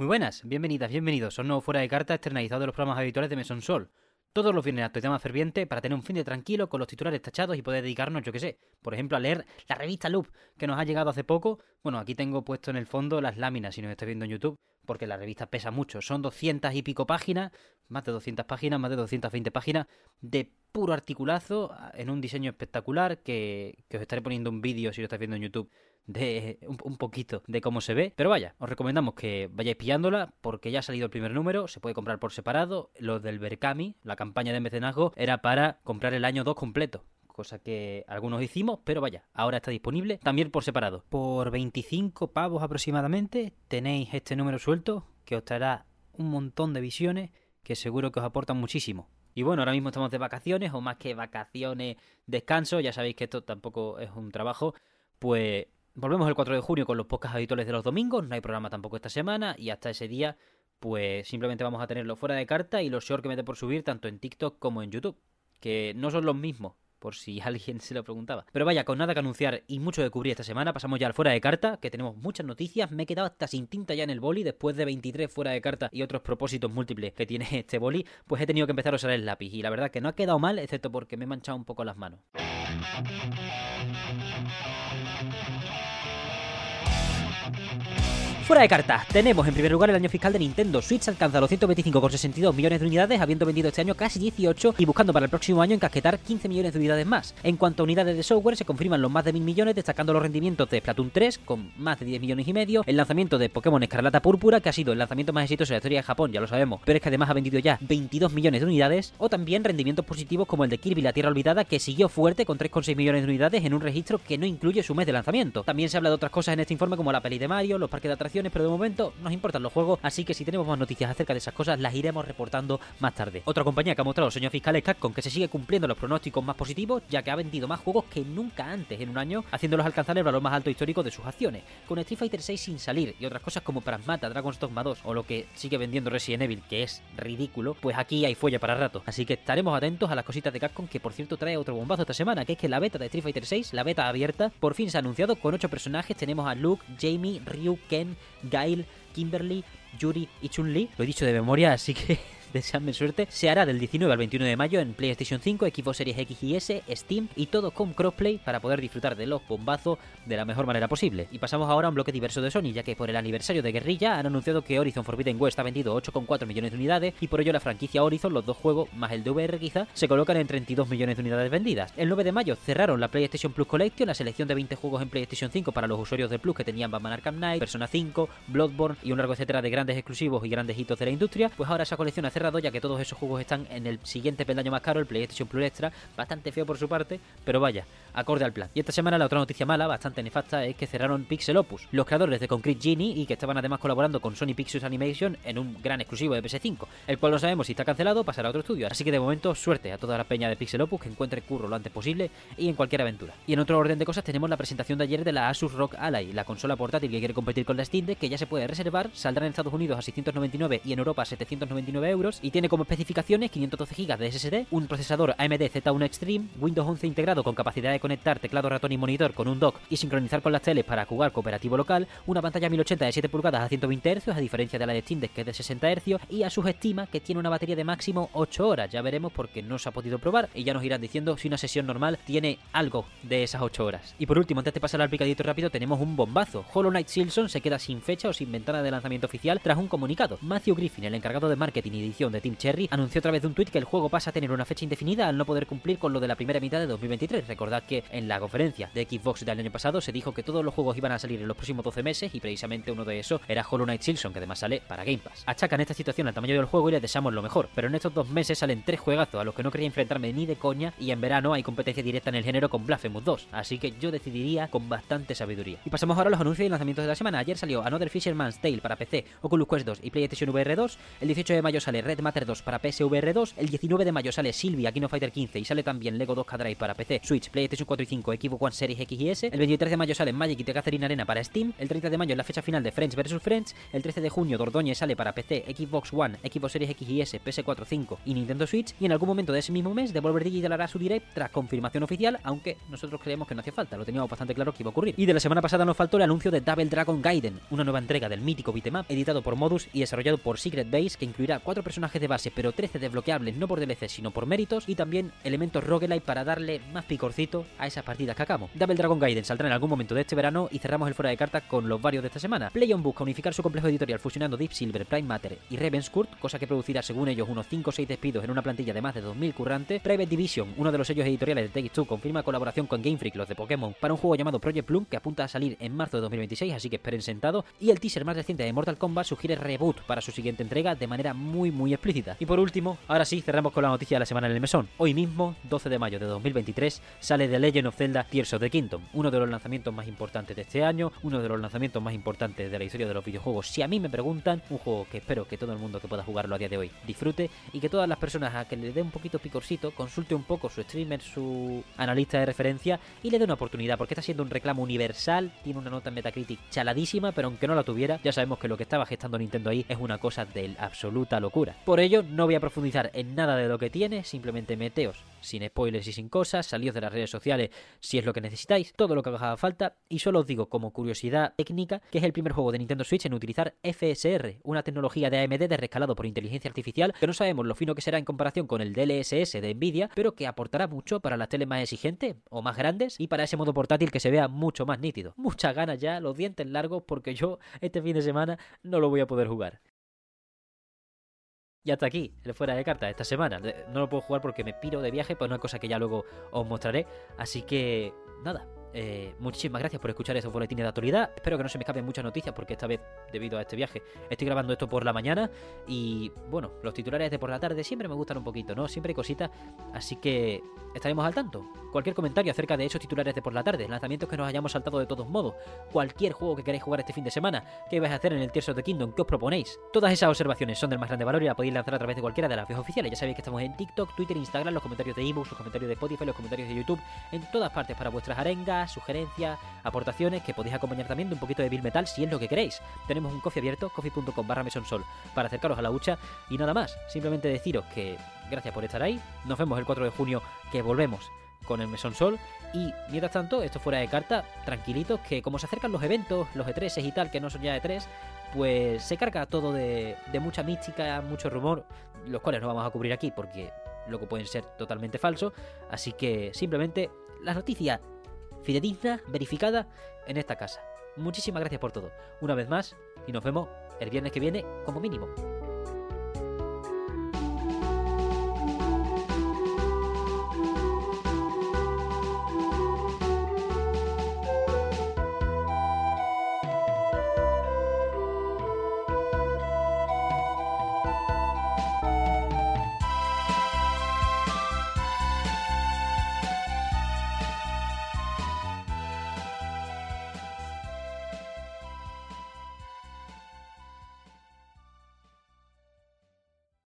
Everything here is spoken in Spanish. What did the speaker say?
Muy buenas, bienvenidas, bienvenidos a un nuevo Fuera de Carta externalizado de los programas habituales de Mesón Sol. Todos los viernes actualidad más ferviente para tener un fin de tranquilo con los titulares tachados y poder dedicarnos, yo que sé, por ejemplo, a leer la revista Loop que nos ha llegado hace poco. Bueno, aquí tengo puesto en el fondo las láminas si nos estáis viendo en YouTube, porque la revista pesa mucho. Son 200 y pico páginas, más de 200 páginas, más de 220 páginas de puro articulazo en un diseño espectacular que, que os estaré poniendo un vídeo si lo estáis viendo en YouTube de un, poquito de cómo se ve. Pero vaya, os recomendamos que vayáis pillándola porque ya ha salido el primer número, se puede comprar por separado. Lo del Berkami, la campaña de mecenazgo, era para comprar el año 2 completo cosa que algunos hicimos, pero vaya, ahora está disponible también por separado. Por 25 pavos aproximadamente tenéis este número suelto que os traerá un montón de visiones que seguro que os aportan muchísimo. Y bueno, ahora mismo estamos de vacaciones, o más que vacaciones, descanso, ya sabéis que esto tampoco es un trabajo, pues Volvemos el 4 de junio con los podcasts habituales de los domingos, no hay programa tampoco esta semana y hasta ese día pues simplemente vamos a tenerlo fuera de carta y los shorts que mete por subir tanto en TikTok como en YouTube, que no son los mismos, por si alguien se lo preguntaba. Pero vaya, con nada que anunciar y mucho que cubrir esta semana, pasamos ya al fuera de carta, que tenemos muchas noticias. Me he quedado hasta sin tinta ya en el boli, después de 23 fuera de carta y otros propósitos múltiples que tiene este boli, pues he tenido que empezar a usar el lápiz. Y la verdad que no ha quedado mal, excepto porque me he manchado un poco las manos. Fuera de cartas, tenemos en primer lugar el año fiscal de Nintendo Switch alcanza los 125,62 millones de unidades, habiendo vendido este año casi 18 y buscando para el próximo año encasquetar 15 millones de unidades más. En cuanto a unidades de software, se confirman los más de mil millones, destacando los rendimientos de Splatoon 3 con más de 10 millones y medio, el lanzamiento de Pokémon Escarlata Púrpura, que ha sido el lanzamiento más exitoso de la historia de Japón, ya lo sabemos, pero es que además ha vendido ya 22 millones de unidades, o también rendimientos positivos como el de Kirby la Tierra Olvidada, que siguió fuerte con 3,6 millones de unidades en un registro que no incluye su mes de lanzamiento. También se habla de otras cosas en este informe como la peli de Mario, los parques de atracciones, pero de momento nos importan los juegos, así que si tenemos más noticias acerca de esas cosas, las iremos reportando más tarde. Otra compañía que ha mostrado señor fiscal es Capcom, que se sigue cumpliendo los pronósticos más positivos, ya que ha vendido más juegos que nunca antes en un año, haciéndolos alcanzar el valor más alto histórico de sus acciones, con Street Fighter 6 sin salir y otras cosas como Pragmata, Dragon's Dogma 2 o lo que sigue vendiendo Resident Evil, que es ridículo, pues aquí hay fuelle para rato. Así que estaremos atentos a las cositas de Capcom, que por cierto trae otro bombazo esta semana, que es que la beta de Street Fighter 6, la beta abierta, por fin se ha anunciado con 8 personajes. Tenemos a Luke, Jamie, Ryu, Ken, Gail, Kimberly, Yuri y Chun-Li. Lo he dicho de memoria, así que deseadme suerte, se hará del 19 al 21 de mayo en PlayStation 5, Xbox Series X y S, Steam y todo con crossplay para poder disfrutar de los bombazos de la mejor manera posible. Y pasamos ahora a un bloque diverso de Sony, ya que por el aniversario de Guerrilla han anunciado que Horizon Forbidden West ha vendido 8,4 millones de unidades y por ello la franquicia Horizon, los dos juegos más el VR quizá, se colocan en 32 millones de unidades vendidas. El 9 de mayo cerraron la PlayStation Plus Collection, la selección de 20 juegos en PlayStation 5 para los usuarios de Plus que tenían Batman Arkham Knight, Persona 5, Bloodborne y un largo etcétera de grandes exclusivos y grandes hitos de la industria, pues ahora esa colección ha ya que todos esos juegos están en el siguiente peldaño más caro, el PlayStation Plus Extra, bastante feo por su parte, pero vaya, acorde al plan. Y esta semana la otra noticia mala, bastante nefasta, es que cerraron Pixel Opus, los creadores de Concrete Genie y que estaban además colaborando con Sony Pictures Animation en un gran exclusivo de PS5, el cual no sabemos si está cancelado, pasará a otro estudio. Así que de momento, suerte a toda la peña de Pixel Opus que encuentre curro lo antes posible y en cualquier aventura. Y en otro orden de cosas tenemos la presentación de ayer de la Asus ROG Ally, la consola portátil que quiere competir con la Steam Deck, que ya se puede reservar, saldrá en Estados Unidos a 699 y en Europa a 799 euros y tiene como especificaciones 512 GB de SSD, un procesador AMD Z1 Extreme, Windows 11 integrado con capacidad de conectar teclado, ratón y monitor con un dock y sincronizar con las teles para jugar cooperativo local, una pantalla 1080 de 7 pulgadas a 120 Hz a diferencia de la de Steam Deck que es de 60 Hz y a su estima que tiene una batería de máximo 8 horas, ya veremos porque no se ha podido probar y ya nos irán diciendo si una sesión normal tiene algo de esas 8 horas. Y por último, antes de pasar al picadito rápido, tenemos un bombazo. Hollow Knight Silson se queda sin fecha o sin ventana de lanzamiento oficial tras un comunicado. Matthew Griffin, el encargado de marketing y edición de Team Cherry, anunció a través de un tweet que el juego pasa a tener una fecha indefinida al no poder cumplir con lo de la primera mitad de 2023. Recordad que en la conferencia de Xbox del año pasado se dijo que todos los juegos iban a salir en los próximos 12 meses y precisamente uno de esos era Hollow Knight Silson, que además sale para Game Pass. Achacan esta situación al tamaño del juego y les deseamos lo mejor, pero en estos dos meses salen tres juegazos a los que no quería enfrentarme ni de coña y en verano hay competencia directa en el género con Blasphemous 2, así que yo decidiría con bastante sabiduría. Y pasamos ahora a los anuncios y lanzamientos de la semana. Ayer salió Another Fisherman's Tale para PC, Oculus Quest 2 y PlayStation VR 2. El 18 de mayo sale Matter 2 para PSVR 2, el 19 de mayo sale Sylvia King of Fighter 15 y sale también Lego 2K Drive para PC, Switch, PlayStation 4 y 5, Xbox One Series X y S, el 23 de mayo sale Magic y The Catherine Arena para Steam, el 30 de mayo es la fecha final de Friends vs Friends, el 13 de junio Dordogne sale para PC, Xbox One, Xbox Series X y S, PS4, 5 y Nintendo Switch, y en algún momento de ese mismo mes Devolver Digital hará su direct tras confirmación oficial, aunque nosotros creemos que no hacía falta, lo teníamos bastante claro que iba a ocurrir. Y de la semana pasada nos faltó el anuncio de Double Dragon Gaiden, una nueva entrega del mítico beatmap editado por Modus y desarrollado por Secret Base que incluirá cuatro personajes de base pero 13 desbloqueables no por DLC sino por méritos y también elementos roguelite para darle más picorcito a esas partidas que hagamos. Double Dragon Gaiden saldrá en algún momento de este verano y cerramos el fuera de cartas con los varios de esta semana. PlayOn busca unificar su complejo editorial fusionando Deep Silver, Prime Matter y Ravenscourt, cosa que producirá según ellos unos 5 o 6 despidos en una plantilla de más de 2.000 currantes. Private Division, uno de los sellos editoriales de Take-Two, confirma colaboración con Game Freak, los de Pokémon, para un juego llamado Project Bloom que apunta a salir en marzo de 2026, así que esperen sentado. Y el teaser más reciente de Mortal Kombat sugiere reboot para su siguiente entrega de manera muy muy explícita. Y por último, ahora sí, cerramos con la noticia de la semana en el mesón. Hoy mismo, 12 de mayo de 2023, sale The Legend of Zelda Tears of the Kingdom, uno de los lanzamientos más importantes de este año, uno de los lanzamientos más importantes de la historia de los videojuegos. Si a mí me preguntan, un juego que espero que todo el mundo que pueda jugarlo a día de hoy disfrute y que todas las personas a que le dé un poquito picorcito consulte un poco su streamer, su analista de referencia y le dé una oportunidad, porque está siendo un reclamo universal, tiene una nota en Metacritic chaladísima, pero aunque no la tuviera, ya sabemos que lo que estaba gestando Nintendo ahí es una cosa de absoluta locura. Por ello, no voy a profundizar en nada de lo que tiene, simplemente meteos sin spoilers y sin cosas, salíos de las redes sociales si es lo que necesitáis, todo lo que haga falta, y solo os digo como curiosidad técnica que es el primer juego de Nintendo Switch en utilizar FSR, una tecnología de AMD de rescalado por inteligencia artificial que no sabemos lo fino que será en comparación con el DLSS de Nvidia, pero que aportará mucho para las teles más exigentes o más grandes y para ese modo portátil que se vea mucho más nítido. Muchas ganas ya, los dientes largos porque yo este fin de semana no lo voy a poder jugar. Y hasta aquí, el fuera de cartas esta semana. No lo puedo jugar porque me piro de viaje, pues una cosa que ya luego os mostraré. Así que, nada, eh, muchísimas gracias por escuchar esos boletines de actualidad. Espero que no se me escapen muchas noticias porque esta vez, debido a este viaje, estoy grabando esto por la mañana. Y bueno, los titulares de por la tarde siempre me gustan un poquito, ¿no? Siempre hay cositas. Así que estaremos al tanto. Cualquier comentario acerca de esos titulares de por la tarde, lanzamientos que nos hayamos saltado de todos modos, cualquier juego que queráis jugar este fin de semana, qué vais a hacer en el Tears of the Kingdom, qué os proponéis. Todas esas observaciones son del más grande valor y la podéis lanzar a través de cualquiera de las vías oficiales. Ya sabéis que estamos en TikTok, Twitter, Instagram, los comentarios de ebooks, los comentarios de Spotify, los comentarios de YouTube, en todas partes para vuestras arengas, sugerencias aportaciones que podéis acompañar también de un poquito de Bill Metal si es lo que queréis. Tenemos un coffee abierto, coffee.com barra mesonsol, para acercaros a la hucha y nada más. Simplemente deciros que gracias por estar ahí. Nos vemos el 4 de junio que volvemos con el Mesón Sol. Y mientras tanto, esto fuera de carta, tranquilitos, que como se acercan los eventos, los E3 y tal, que no son ya E3, pues se carga todo de, mucha mística, mucho rumor, los cuales no vamos a cubrir aquí porque luego pueden ser totalmente falsos. Así que simplemente las noticias fidedigna, verificada en esta casa. Muchísimas gracias por todo, una vez más, y nos vemos el viernes que viene como mínimo.